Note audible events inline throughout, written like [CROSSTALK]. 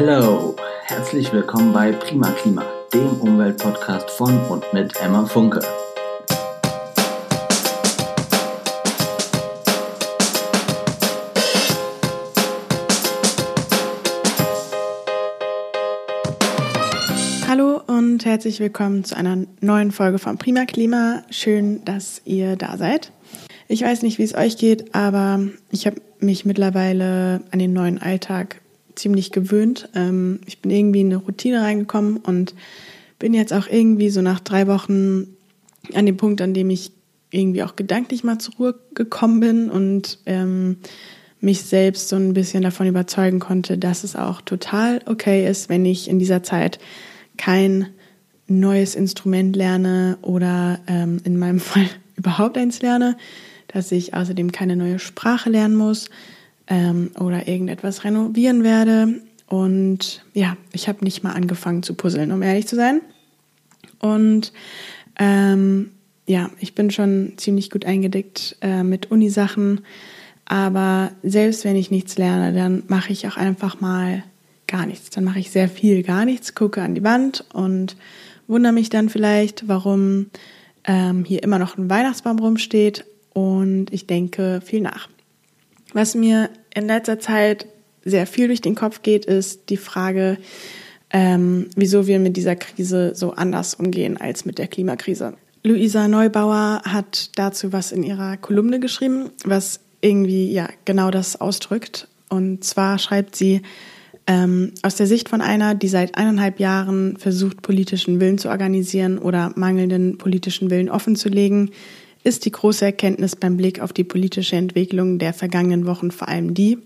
Hello, herzlich willkommen bei Prima Klima, dem Umweltpodcast von und mit Emma Funke. Hallo und herzlich willkommen zu einer neuen Folge von Prima Klima. Schön, dass ihr da seid. Ich weiß nicht, wie es euch geht, aber ich habe mich mittlerweile an den neuen Alltag ziemlich gewöhnt. Ähm, ich bin irgendwie in eine Routine reingekommen und bin jetzt auch irgendwie so nach drei Wochen an dem Punkt, an dem ich irgendwie auch gedanklich mal zur Ruhe gekommen bin und ähm, mich selbst so ein bisschen davon überzeugen konnte, dass es auch total okay ist, wenn ich in dieser Zeit kein neues Instrument lerne oder ähm, in meinem [LAUGHS] Fall überhaupt eins lerne, dass ich außerdem keine neue Sprache lernen muss, ähm, oder irgendetwas renovieren werde. Und ja, ich habe nicht mal angefangen zu puzzeln, um ehrlich zu sein. Und ähm, ja, ich bin schon ziemlich gut eingedeckt äh, mit Unisachen. Aber selbst wenn ich nichts lerne, dann mache ich auch einfach mal gar nichts. Dann mache ich sehr viel gar nichts, gucke an die Wand und wundere mich dann vielleicht, warum ähm, hier immer noch ein Weihnachtsbaum rumsteht. Und ich denke viel nach. Was mir in letzter Zeit sehr viel durch den Kopf geht, ist die Frage, ähm, wieso wir mit dieser Krise so anders umgehen als mit der Klimakrise. Luisa Neubauer hat dazu was in ihrer Kolumne geschrieben, was irgendwie ja genau das ausdrückt. Und zwar schreibt sie, ähm, aus der Sicht von einer, die seit eineinhalb Jahren versucht, politischen Willen zu organisieren oder mangelnden politischen Willen offenzulegen, ist die große Erkenntnis beim Blick auf die politische Entwicklung der vergangenen Wochen vor allem die,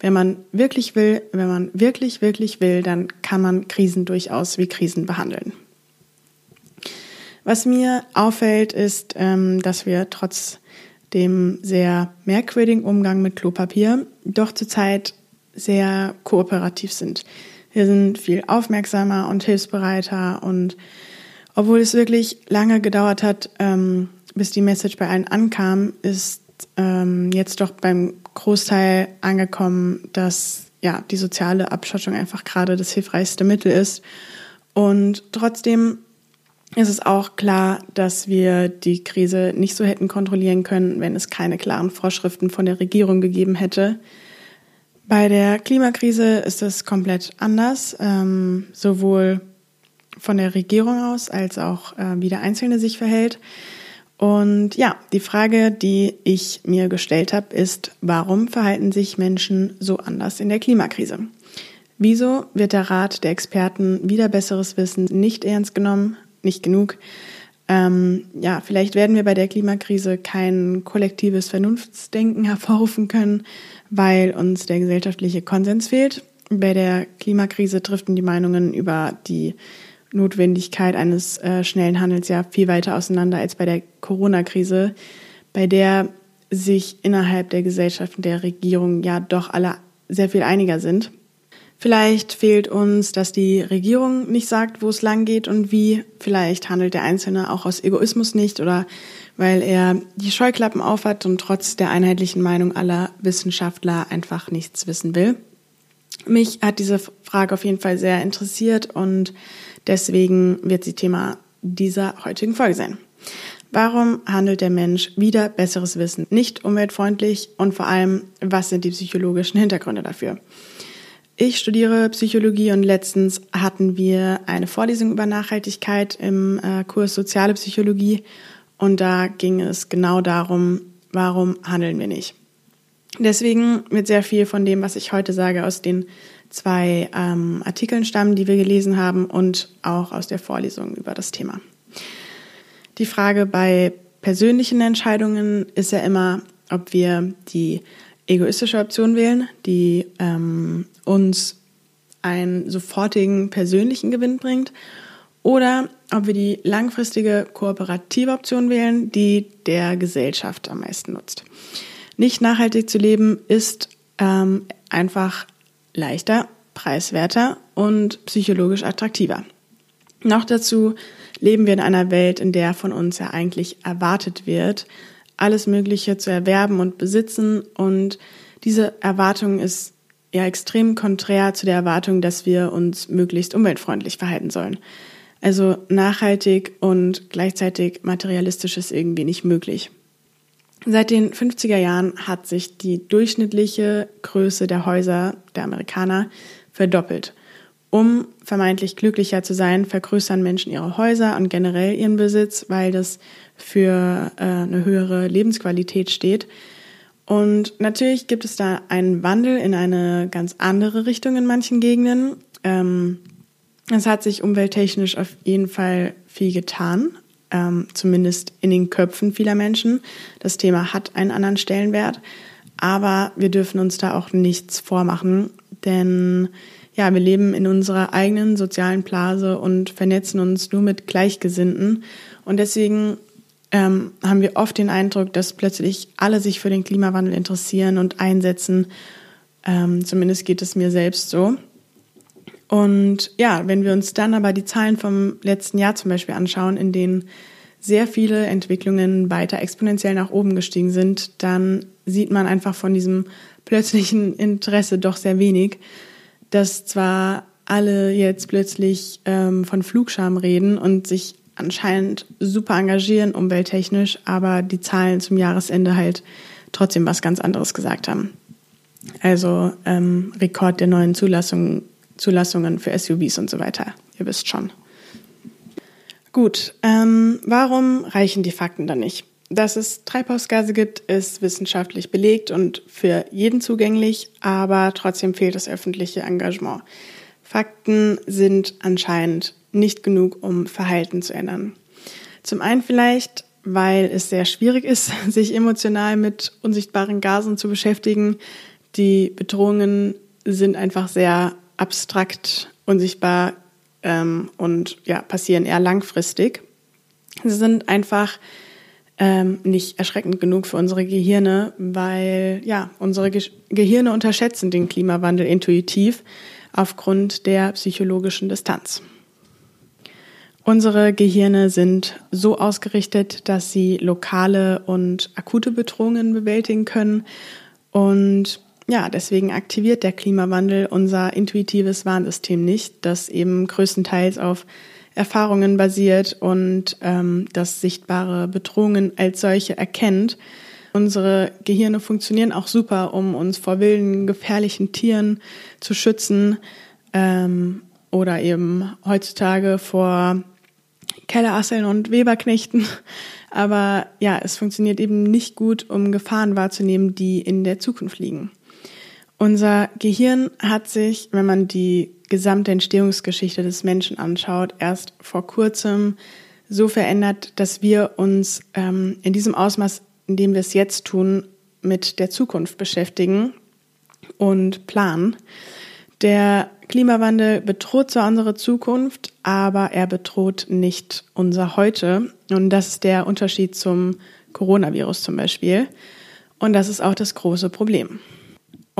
wenn man wirklich will, wenn man wirklich, wirklich will, dann kann man Krisen durchaus wie Krisen behandeln. Was mir auffällt, ist, ähm, dass wir trotz dem sehr merkwürdigen Umgang mit Klopapier doch zurzeit sehr kooperativ sind. Wir sind viel aufmerksamer und hilfsbereiter und obwohl es wirklich lange gedauert hat, ähm, bis die Message bei allen ankam, ist ähm, jetzt doch beim Großteil angekommen, dass ja die soziale Abschottung einfach gerade das hilfreichste Mittel ist. Und trotzdem ist es auch klar, dass wir die Krise nicht so hätten kontrollieren können, wenn es keine klaren Vorschriften von der Regierung gegeben hätte. Bei der Klimakrise ist es komplett anders, ähm, sowohl von der Regierung aus als auch äh, wie der Einzelne sich verhält. Und ja, die Frage, die ich mir gestellt habe, ist, warum verhalten sich Menschen so anders in der Klimakrise? Wieso wird der Rat der Experten wieder besseres Wissen nicht ernst genommen, nicht genug? Ähm, ja, vielleicht werden wir bei der Klimakrise kein kollektives Vernunftsdenken [LAUGHS] hervorrufen können, weil uns der gesellschaftliche Konsens fehlt. Bei der Klimakrise driften die Meinungen über die Notwendigkeit eines äh, schnellen Handels ja viel weiter auseinander als bei der Corona-Krise, bei der sich innerhalb der Gesellschaft und der Regierung ja doch alle sehr viel einiger sind. Vielleicht fehlt uns, dass die Regierung nicht sagt, wo es lang geht und wie. Vielleicht handelt der Einzelne auch aus Egoismus nicht oder weil er die Scheuklappen aufhat und trotz der einheitlichen Meinung aller Wissenschaftler einfach nichts wissen will. Mich hat diese Frage auf jeden Fall sehr interessiert und Deswegen wird sie Thema dieser heutigen Folge sein. Warum handelt der Mensch wieder besseres Wissen nicht umweltfreundlich und vor allem, was sind die psychologischen Hintergründe dafür? Ich studiere Psychologie und letztens hatten wir eine Vorlesung über Nachhaltigkeit im äh, Kurs Soziale Psychologie und da ging es genau darum, warum handeln wir nicht. Deswegen wird sehr viel von dem, was ich heute sage, aus den zwei ähm, Artikeln stammen, die wir gelesen haben und auch aus der Vorlesung über das Thema. Die Frage bei persönlichen Entscheidungen ist ja immer, ob wir die egoistische Option wählen, die ähm, uns einen sofortigen persönlichen Gewinn bringt, oder ob wir die langfristige kooperative Option wählen, die der Gesellschaft am meisten nutzt. Nicht nachhaltig zu leben ist ähm, einfach leichter, preiswerter und psychologisch attraktiver. Noch dazu leben wir in einer Welt, in der von uns ja eigentlich erwartet wird, alles Mögliche zu erwerben und besitzen. Und diese Erwartung ist ja extrem konträr zu der Erwartung, dass wir uns möglichst umweltfreundlich verhalten sollen. Also nachhaltig und gleichzeitig materialistisch ist irgendwie nicht möglich. Seit den 50er Jahren hat sich die durchschnittliche Größe der Häuser der Amerikaner verdoppelt. Um vermeintlich glücklicher zu sein, vergrößern Menschen ihre Häuser und generell ihren Besitz, weil das für äh, eine höhere Lebensqualität steht. Und natürlich gibt es da einen Wandel in eine ganz andere Richtung in manchen Gegenden. Ähm, es hat sich umwelttechnisch auf jeden Fall viel getan, ähm, zumindest in den Köpfen vieler Menschen. Das Thema hat einen anderen Stellenwert, aber wir dürfen uns da auch nichts vormachen, denn ja, wir leben in unserer eigenen sozialen Blase und vernetzen uns nur mit Gleichgesinnten. Und deswegen ähm, haben wir oft den Eindruck, dass plötzlich alle sich für den Klimawandel interessieren und einsetzen. Ähm, zumindest geht es mir selbst so. Und ja, wenn wir uns dann aber die Zahlen vom letzten Jahr zum Beispiel anschauen, in denen sehr viele Entwicklungen weiter exponentiell nach oben gestiegen sind, dann sieht man einfach von diesem plötzlichen [LAUGHS] Interesse doch sehr wenig, dass zwar alle jetzt plötzlich ähm, von Flugscham reden und sich anscheinend super engagieren umwelttechnisch, aber die Zahlen zum Jahresende halt trotzdem was ganz anderes gesagt haben. Also ähm, Rekord der neuen Zulassungen Zulassungen für SUVs und so weiter. Ihr wisst schon. Gut, ähm, warum reichen die Fakten dann nicht? Dass es Treibhausgase gibt, ist wissenschaftlich belegt und für jeden zugänglich, aber trotzdem fehlt das öffentliche Engagement. Fakten sind anscheinend nicht genug, um Verhalten zu ändern. Zum einen vielleicht, weil es sehr schwierig ist, [LAUGHS] sich emotional mit unsichtbaren Gasen zu beschäftigen. Die Bedrohungen sind einfach sehr abstrakt, unsichtbar ähm, und ja, passieren eher langfristig. Sie sind einfach ähm, nicht erschreckend genug für unsere Gehirne, weil ja, unsere Ge Gehirne unterschätzen den Klimawandel intuitiv aufgrund der psychologischen Distanz. Unsere Gehirne sind so ausgerichtet, dass sie lokale und akute Bedrohungen bewältigen können und ja, deswegen aktiviert der Klimawandel unser intuitives Warnsystem nicht, das eben größtenteils auf Erfahrungen basiert und ähm, das sichtbare Bedrohungen als solche erkennt. Unsere Gehirne funktionieren auch super, um uns vor wilden, gefährlichen Tieren zu schützen ähm, oder eben heutzutage vor Kellerasseln und Weberknechten. Aber ja, es funktioniert eben nicht gut, um Gefahren wahrzunehmen, die in der Zukunft liegen. Unser Gehirn hat sich, wenn man die gesamte Entstehungsgeschichte des Menschen anschaut, erst vor kurzem so verändert, dass wir uns ähm, in diesem Ausmaß, in dem wir es jetzt tun, mit der Zukunft beschäftigen und planen. Der Klimawandel bedroht zwar unsere Zukunft, aber er bedroht nicht unser Heute. Und das ist der Unterschied zum Coronavirus zum Beispiel. Und das ist auch das große Problem.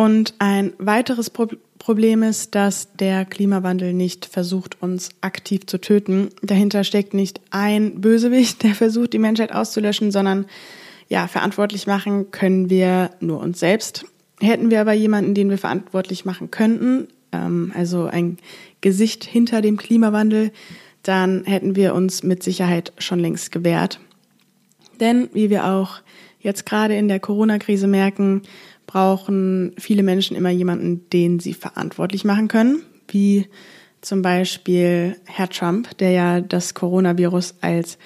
Und ein weiteres Pro Problem ist, dass der Klimawandel nicht versucht, uns aktiv zu töten. Dahinter steckt nicht ein Bösewicht, der versucht, die Menschheit auszulöschen, sondern ja, verantwortlich machen können wir nur uns selbst. Hätten wir aber jemanden, den wir verantwortlich machen könnten, ähm, also ein Gesicht hinter dem Klimawandel, dann hätten wir uns mit Sicherheit schon längst gewehrt. Denn wie wir auch jetzt gerade in der Corona-Krise merken, brauchen viele Menschen immer jemanden, den sie verantwortlich machen können, wie zum Beispiel Herr Trump, der ja das Coronavirus als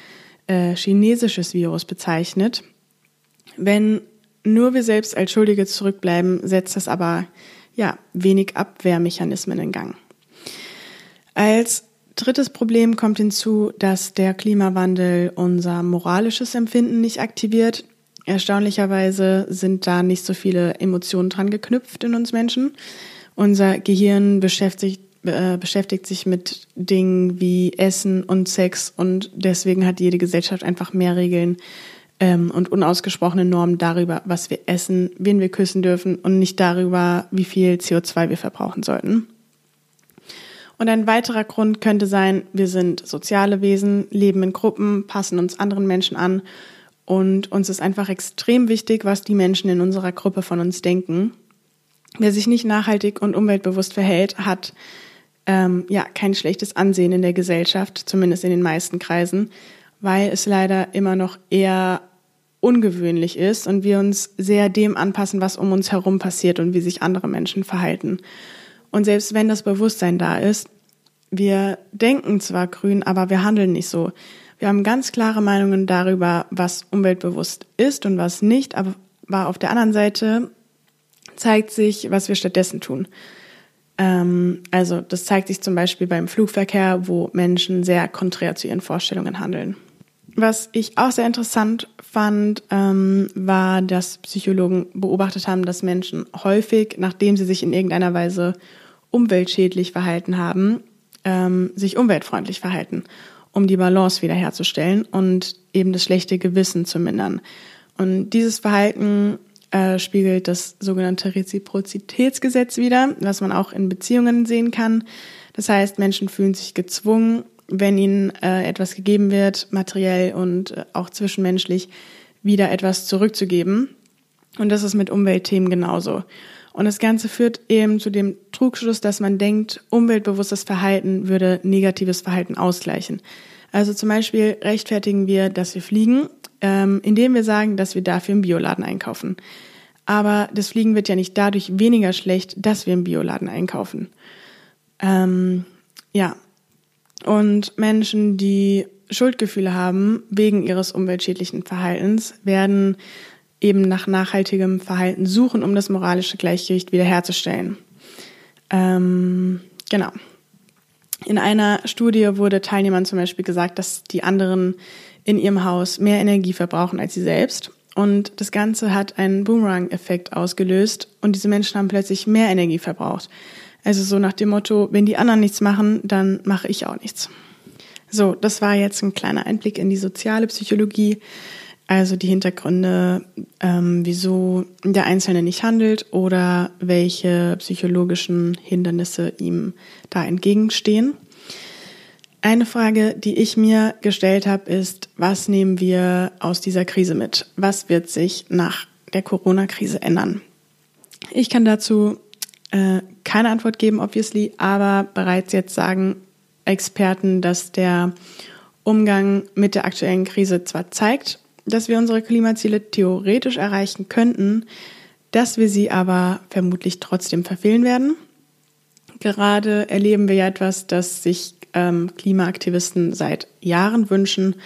äh, chinesisches Virus bezeichnet. Wenn nur wir selbst als Schuldige zurückbleiben, setzt das aber ja wenig Abwehrmechanismen in Gang. Als drittes Problem kommt hinzu, dass der Klimawandel unser moralisches Empfinden nicht aktiviert Erstaunlicherweise sind da nicht so viele Emotionen dran geknüpft in uns Menschen. Unser Gehirn beschäftigt, äh, beschäftigt sich mit Dingen wie Essen und Sex und deswegen hat jede Gesellschaft einfach mehr Regeln ähm, und unausgesprochene Normen darüber, was wir essen, wen wir küssen dürfen und nicht darüber, wie viel CO2 wir verbrauchen sollten. Und ein weiterer Grund könnte sein, wir sind soziale Wesen, leben in Gruppen, passen uns anderen Menschen an und uns ist einfach extrem wichtig, was die Menschen in unserer Gruppe von uns denken. Wer sich nicht nachhaltig und umweltbewusst verhält, hat ähm, ja kein schlechtes Ansehen in der Gesellschaft, zumindest in den meisten Kreisen, weil es leider immer noch eher ungewöhnlich ist und wir uns sehr dem anpassen, was um uns herum passiert und wie sich andere Menschen verhalten. Und selbst wenn das Bewusstsein da ist, wir denken zwar grün, aber wir handeln nicht so. Wir haben ganz klare Meinungen darüber, was umweltbewusst ist und was nicht, aber auf der anderen Seite zeigt sich, was wir stattdessen tun. Ähm, also das zeigt sich zum Beispiel beim Flugverkehr, wo Menschen sehr konträr zu ihren Vorstellungen handeln. Was ich auch sehr interessant fand, ähm, war, dass Psychologen beobachtet haben, dass Menschen häufig, nachdem sie sich in irgendeiner Weise umweltschädlich verhalten haben, ähm, sich umweltfreundlich verhalten, um die Balance wiederherzustellen und eben das schlechte Gewissen zu mindern. Und dieses Verhalten äh, spiegelt das sogenannte Reziprozitätsgesetz wider, was man auch in Beziehungen sehen kann. Das heißt, Menschen fühlen sich gezwungen, wenn ihnen äh, etwas gegeben wird, materiell und äh, auch zwischenmenschlich, wieder etwas zurückzugeben. Und das ist mit Umweltthemen genauso. Und das Ganze führt eben zu dem Trugschluss, dass man denkt, umweltbewusstes Verhalten würde negatives Verhalten ausgleichen. Also zum Beispiel rechtfertigen wir, dass wir fliegen, ähm, indem wir sagen, dass wir dafür im Bioladen einkaufen. Aber das Fliegen wird ja nicht dadurch weniger schlecht, dass wir im Bioladen einkaufen. Ähm, ja. Und Menschen, die Schuldgefühle haben wegen ihres umweltschädlichen Verhaltens, werden eben nach nachhaltigem Verhalten suchen, um das moralische Gleichgewicht wiederherzustellen. Ähm, genau. In einer Studie wurde Teilnehmern zum Beispiel gesagt, dass die anderen in ihrem Haus mehr Energie verbrauchen als sie selbst. Und das Ganze hat einen Boomerang-Effekt ausgelöst und diese Menschen haben plötzlich mehr Energie verbraucht. Also so nach dem Motto, wenn die anderen nichts machen, dann mache ich auch nichts. So, das war jetzt ein kleiner Einblick in die soziale Psychologie, also die Hintergründe, ähm, wieso der Einzelne nicht handelt oder welche psychologischen Hindernisse ihm da entgegenstehen. Eine Frage, die ich mir gestellt habe, ist, was nehmen wir aus dieser Krise mit? Was wird sich nach der Corona-Krise ändern? Ich kann dazu äh, keine Antwort geben, obviously, aber bereits jetzt sagen Experten, dass der Umgang mit der aktuellen Krise zwar zeigt, dass wir unsere Klimaziele theoretisch erreichen könnten, dass wir sie aber vermutlich trotzdem verfehlen werden. Gerade erleben wir ja etwas, das sich ähm, Klimaaktivisten seit Jahren wünschen,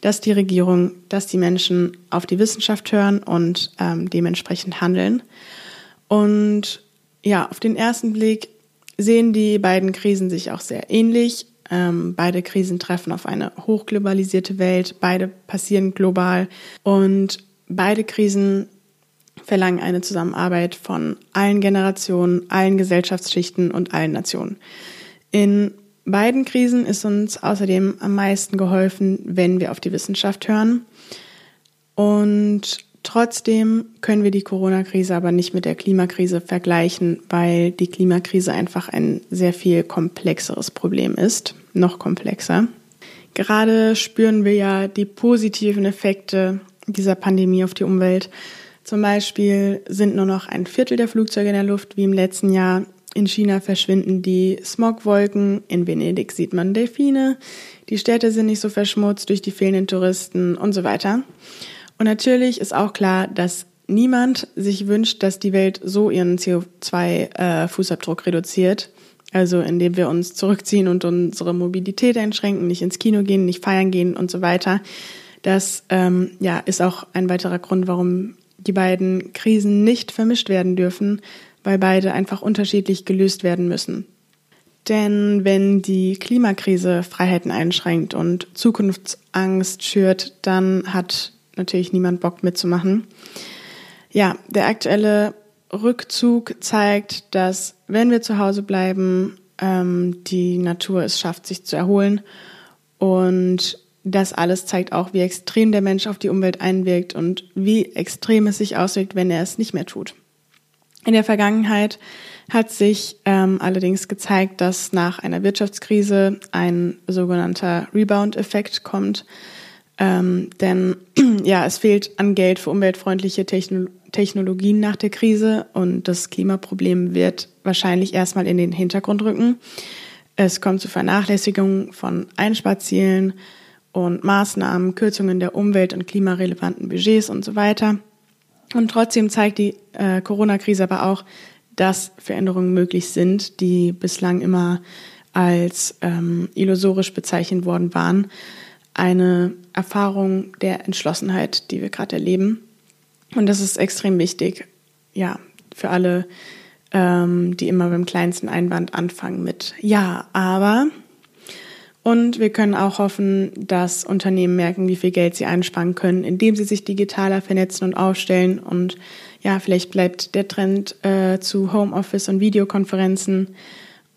dass die Regierung, dass die Menschen auf die Wissenschaft hören und ähm, dementsprechend handeln. Und ja, auf den ersten Blick sehen die beiden Krisen sich auch sehr ähnlich. Ähm, beide Krisen treffen auf eine hochglobalisierte Welt, beide passieren global und beide Krisen verlangen eine Zusammenarbeit von allen Generationen, allen Gesellschaftsschichten und allen Nationen. In beiden Krisen ist uns außerdem am meisten geholfen, wenn wir auf die Wissenschaft hören. Und trotzdem können wir die Corona-Krise aber nicht mit der Klimakrise vergleichen, weil die Klimakrise einfach ein sehr viel komplexeres Problem ist, noch komplexer. Gerade spüren wir ja die positiven Effekte dieser Pandemie auf die Umwelt. Zum Beispiel sind nur noch ein Viertel der Flugzeuge in der Luft wie im letzten Jahr. In China verschwinden die Smogwolken, in Venedig sieht man Delfine, die Städte sind nicht so verschmutzt durch die fehlenden Touristen und so weiter. Und natürlich ist auch klar, dass niemand sich wünscht, dass die Welt so ihren CO2-Fußabdruck äh, reduziert, also indem wir uns zurückziehen und unsere Mobilität einschränken, nicht ins Kino gehen, nicht feiern gehen und so weiter. Das ähm, ja, ist auch ein weiterer Grund, warum die beiden Krisen nicht vermischt werden dürfen, weil beide einfach unterschiedlich gelöst werden müssen. Denn wenn die Klimakrise Freiheiten einschränkt und Zukunftsangst schürt, dann hat natürlich niemand Bock mitzumachen. Ja, der aktuelle Rückzug zeigt, dass wenn wir zu Hause bleiben, ähm, die Natur es schafft, sich zu erholen. Und das alles zeigt auch, wie extrem der Mensch auf die Umwelt einwirkt und wie extrem es sich auswirkt, wenn er es nicht mehr tut. In der Vergangenheit hat sich ähm, allerdings gezeigt, dass nach einer Wirtschaftskrise ein sogenannter Rebound-Effekt kommt. Ähm, denn [CLEARS THROAT] ja, es fehlt an Geld für umweltfreundliche Techno Technologien nach der Krise und das Klimaproblem wird wahrscheinlich erstmal in den Hintergrund rücken. Es kommt zu Vernachlässigung von Einsparzielen und Maßnahmen, Kürzungen der umwelt- und klimarelevanten Budgets und so weiter. Und trotzdem zeigt die äh, Corona-Krise aber auch, dass Veränderungen möglich sind, die bislang immer als ähm, illusorisch bezeichnet worden waren. Eine Erfahrung der Entschlossenheit, die wir gerade erleben. Und das ist extrem wichtig, ja, für alle, ähm, die immer beim kleinsten Einwand anfangen mit Ja, aber. Und wir können auch hoffen, dass Unternehmen merken, wie viel Geld sie einsparen können, indem sie sich digitaler vernetzen und aufstellen. Und ja, vielleicht bleibt der Trend äh, zu Homeoffice und Videokonferenzen.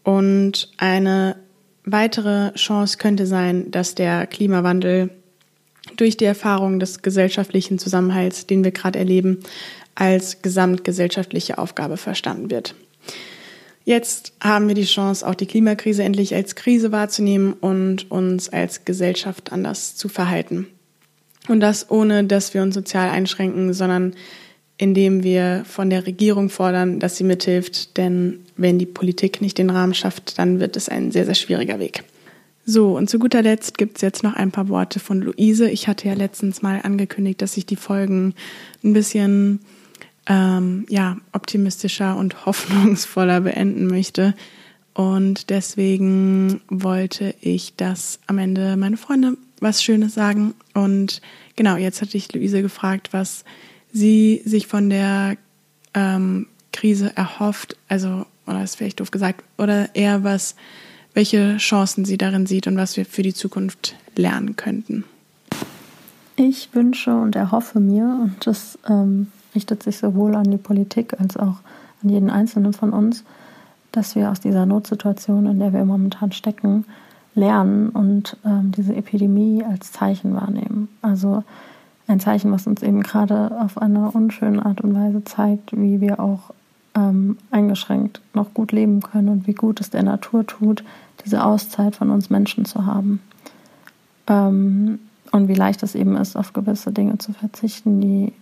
Und eine weitere Chance könnte sein, dass der Klimawandel durch die Erfahrung des gesellschaftlichen Zusammenhalts, den wir gerade erleben, als gesamtgesellschaftliche Aufgabe verstanden wird. Jetzt haben wir die Chance, auch die Klimakrise endlich als Krise wahrzunehmen und uns als Gesellschaft anders zu verhalten. Und das ohne, dass wir uns sozial einschränken, sondern indem wir von der Regierung fordern, dass sie mithilft. Denn wenn die Politik nicht den Rahmen schafft, dann wird es ein sehr, sehr schwieriger Weg. So, und zu guter Letzt gibt es jetzt noch ein paar Worte von Luise. Ich hatte ja letztens mal angekündigt, dass ich die Folgen ein bisschen ähm, ja, optimistischer und [LAUGHS] hoffnungsvoller beenden möchte. Und deswegen wollte ich, dass am Ende meine Freunde was Schönes sagen. Und genau, jetzt hatte ich Luise gefragt, was sie sich von der ähm, Krise erhofft, also, oder ist vielleicht doof gesagt, oder eher was welche Chancen sie darin sieht und was wir für die Zukunft lernen könnten. Ich wünsche und erhoffe mir, und das ähm, richtet sich sowohl an die Politik als auch an jeden Einzelnen von uns, dass wir aus dieser Notsituation, in der wir momentan stecken, lernen und ähm, diese Epidemie als Zeichen wahrnehmen. Also ein Zeichen, was uns eben gerade auf eine unschöne Art und Weise zeigt, wie wir auch ähm, eingeschränkt noch gut leben können und wie gut es der Natur tut, diese Auszeit von uns Menschen zu haben. Ähm, und wie leicht es eben ist, auf gewisse Dinge zu verzichten, die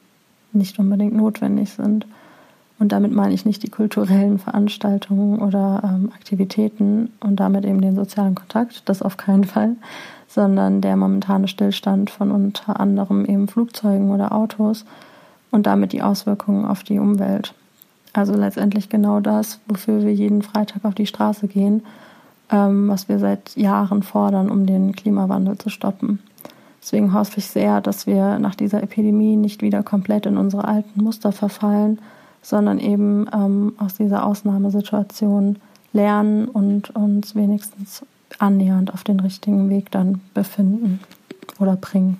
nicht unbedingt notwendig sind. Und damit meine ich nicht die kulturellen Veranstaltungen oder ähm, Aktivitäten und damit eben den sozialen Kontakt, das auf keinen Fall, sondern der momentane Stillstand von unter anderem eben Flugzeugen oder Autos und damit die Auswirkungen auf die Umwelt. Also letztendlich genau das, wofür wir jeden Freitag auf die Straße gehen ähm, was wir seit Jahren fordern, um den Klimawandel zu stoppen. Deswegen hoffe ich sehr, dass wir nach dieser Epidemie nicht wieder komplett in unsere alten Muster verfallen, sondern eben ähm, aus dieser Ausnahmesituation lernen und uns wenigstens annähernd auf den richtigen Weg dann befinden oder bringen.